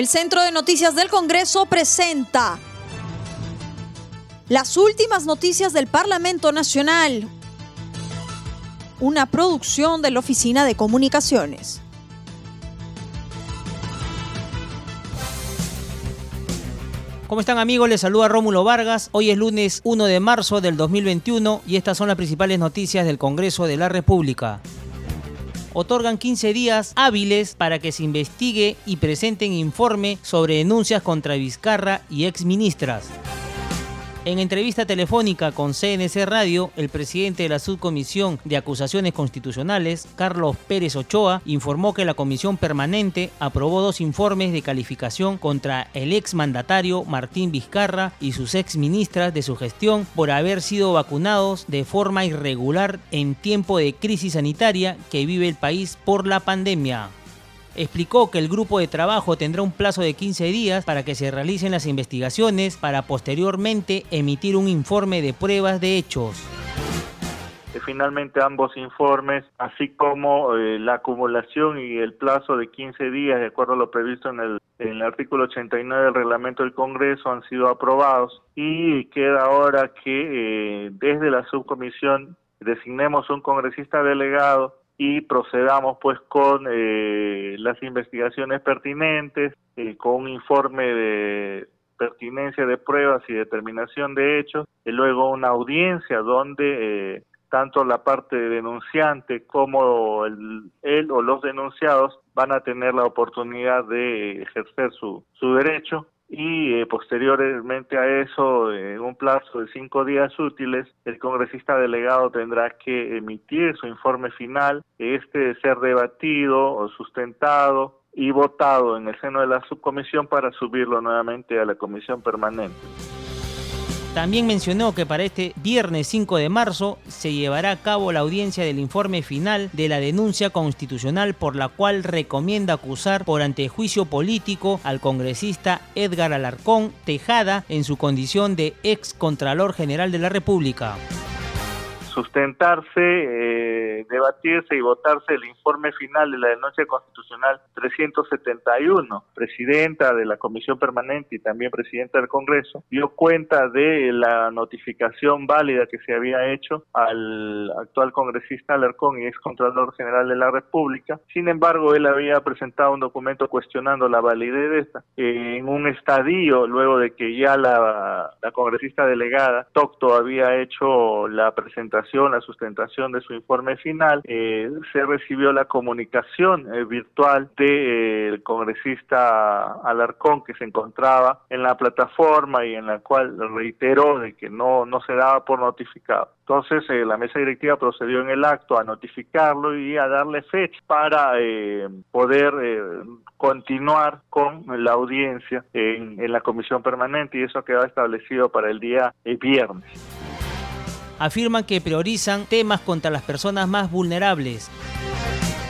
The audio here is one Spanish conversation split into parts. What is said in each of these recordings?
El Centro de Noticias del Congreso presenta las últimas noticias del Parlamento Nacional, una producción de la Oficina de Comunicaciones. ¿Cómo están amigos? Les saluda Rómulo Vargas. Hoy es lunes 1 de marzo del 2021 y estas son las principales noticias del Congreso de la República otorgan 15 días hábiles para que se investigue y presenten informe sobre denuncias contra Vizcarra y exministras. En entrevista telefónica con CNC Radio, el presidente de la Subcomisión de Acusaciones Constitucionales, Carlos Pérez Ochoa, informó que la comisión permanente aprobó dos informes de calificación contra el exmandatario Martín Vizcarra y sus exministras de su gestión por haber sido vacunados de forma irregular en tiempo de crisis sanitaria que vive el país por la pandemia explicó que el grupo de trabajo tendrá un plazo de 15 días para que se realicen las investigaciones para posteriormente emitir un informe de pruebas de hechos. Finalmente ambos informes, así como eh, la acumulación y el plazo de 15 días, de acuerdo a lo previsto en el, en el artículo 89 del reglamento del Congreso, han sido aprobados. Y queda ahora que eh, desde la subcomisión designemos un congresista delegado y procedamos pues con eh, las investigaciones pertinentes, eh, con un informe de pertinencia de pruebas y determinación de hechos, y luego una audiencia donde eh, tanto la parte denunciante como el, él o los denunciados van a tener la oportunidad de ejercer su, su derecho y eh, posteriormente a eso, en un plazo de cinco días útiles, el congresista delegado tendrá que emitir su informe final, este de ser debatido o sustentado y votado en el seno de la subcomisión para subirlo nuevamente a la comisión permanente. También mencionó que para este viernes 5 de marzo se llevará a cabo la audiencia del informe final de la denuncia constitucional por la cual recomienda acusar por antejuicio político al congresista Edgar Alarcón Tejada en su condición de ex Contralor General de la República. Sustentarse, eh, debatirse y votarse el informe final de la denuncia constitucional 371. Presidenta de la Comisión Permanente y también presidenta del Congreso dio cuenta de la notificación válida que se había hecho al actual congresista Alarcón y ex Contralor General de la República. Sin embargo, él había presentado un documento cuestionando la validez de esta en un estadio luego de que ya la, la congresista delegada Tocto había hecho la presentación la sustentación de su informe final, eh, se recibió la comunicación eh, virtual del eh, congresista Alarcón que se encontraba en la plataforma y en la cual reiteró de que no, no se daba por notificado. Entonces la mesa directiva procedió en el acto a notificarlo y a darle fecha para poder continuar con la audiencia en, en la comisión permanente y eso quedó establecido para el día viernes afirman que priorizan temas contra las personas más vulnerables.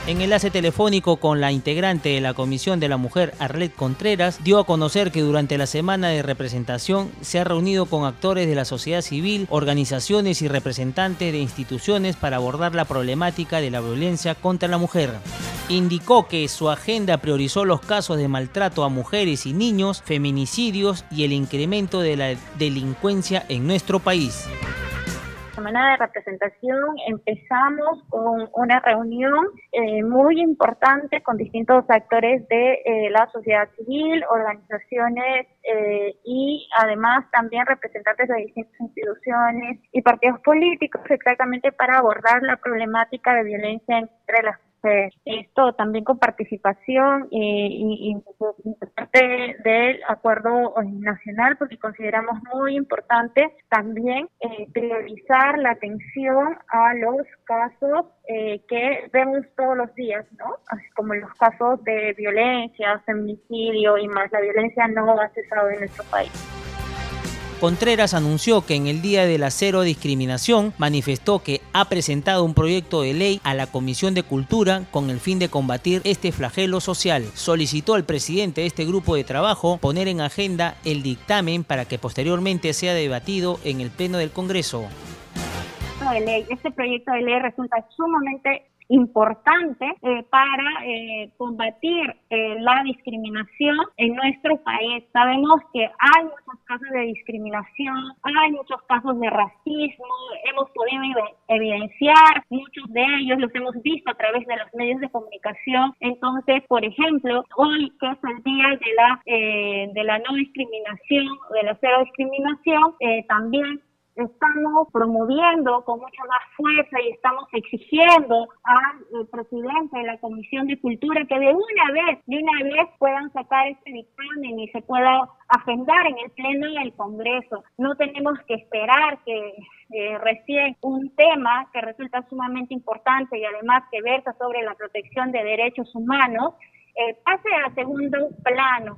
En enlace telefónico con la integrante de la Comisión de la Mujer, Arlet Contreras, dio a conocer que durante la semana de representación se ha reunido con actores de la sociedad civil, organizaciones y representantes de instituciones para abordar la problemática de la violencia contra la mujer. Indicó que su agenda priorizó los casos de maltrato a mujeres y niños, feminicidios y el incremento de la delincuencia en nuestro país semana de representación empezamos con una reunión eh, muy importante con distintos actores de eh, la sociedad civil, organizaciones eh, y además también representantes de distintas instituciones y partidos políticos exactamente para abordar la problemática de violencia entre las esto también con participación y, parte del acuerdo nacional porque consideramos muy importante también eh, priorizar la atención a los casos eh, que vemos todos los días, ¿no? Así como los casos de violencia, feminicidio y más. La violencia no ha cesado en nuestro país. Contreras anunció que en el Día de la Cero Discriminación manifestó que ha presentado un proyecto de ley a la Comisión de Cultura con el fin de combatir este flagelo social. Solicitó al presidente de este grupo de trabajo poner en agenda el dictamen para que posteriormente sea debatido en el Pleno del Congreso. Este proyecto de ley resulta sumamente importante eh, para eh, combatir eh, la discriminación en nuestro país. Sabemos que hay muchos casos de discriminación, hay muchos casos de racismo, hemos podido evidenciar muchos de ellos, los hemos visto a través de los medios de comunicación. Entonces, por ejemplo, hoy que es el día de la, de la no discriminación, de la cero discriminación, también estamos promoviendo con mucha más fuerza y estamos exigiendo al presidente de la Comisión de Cultura que de una vez, de una vez puedan sacar este dictamen y se pueda agendar en el Pleno del Congreso. No tenemos que esperar que eh, recién un tema que resulta sumamente importante y además que versa sobre la protección de derechos humanos eh, pase a segundo plano.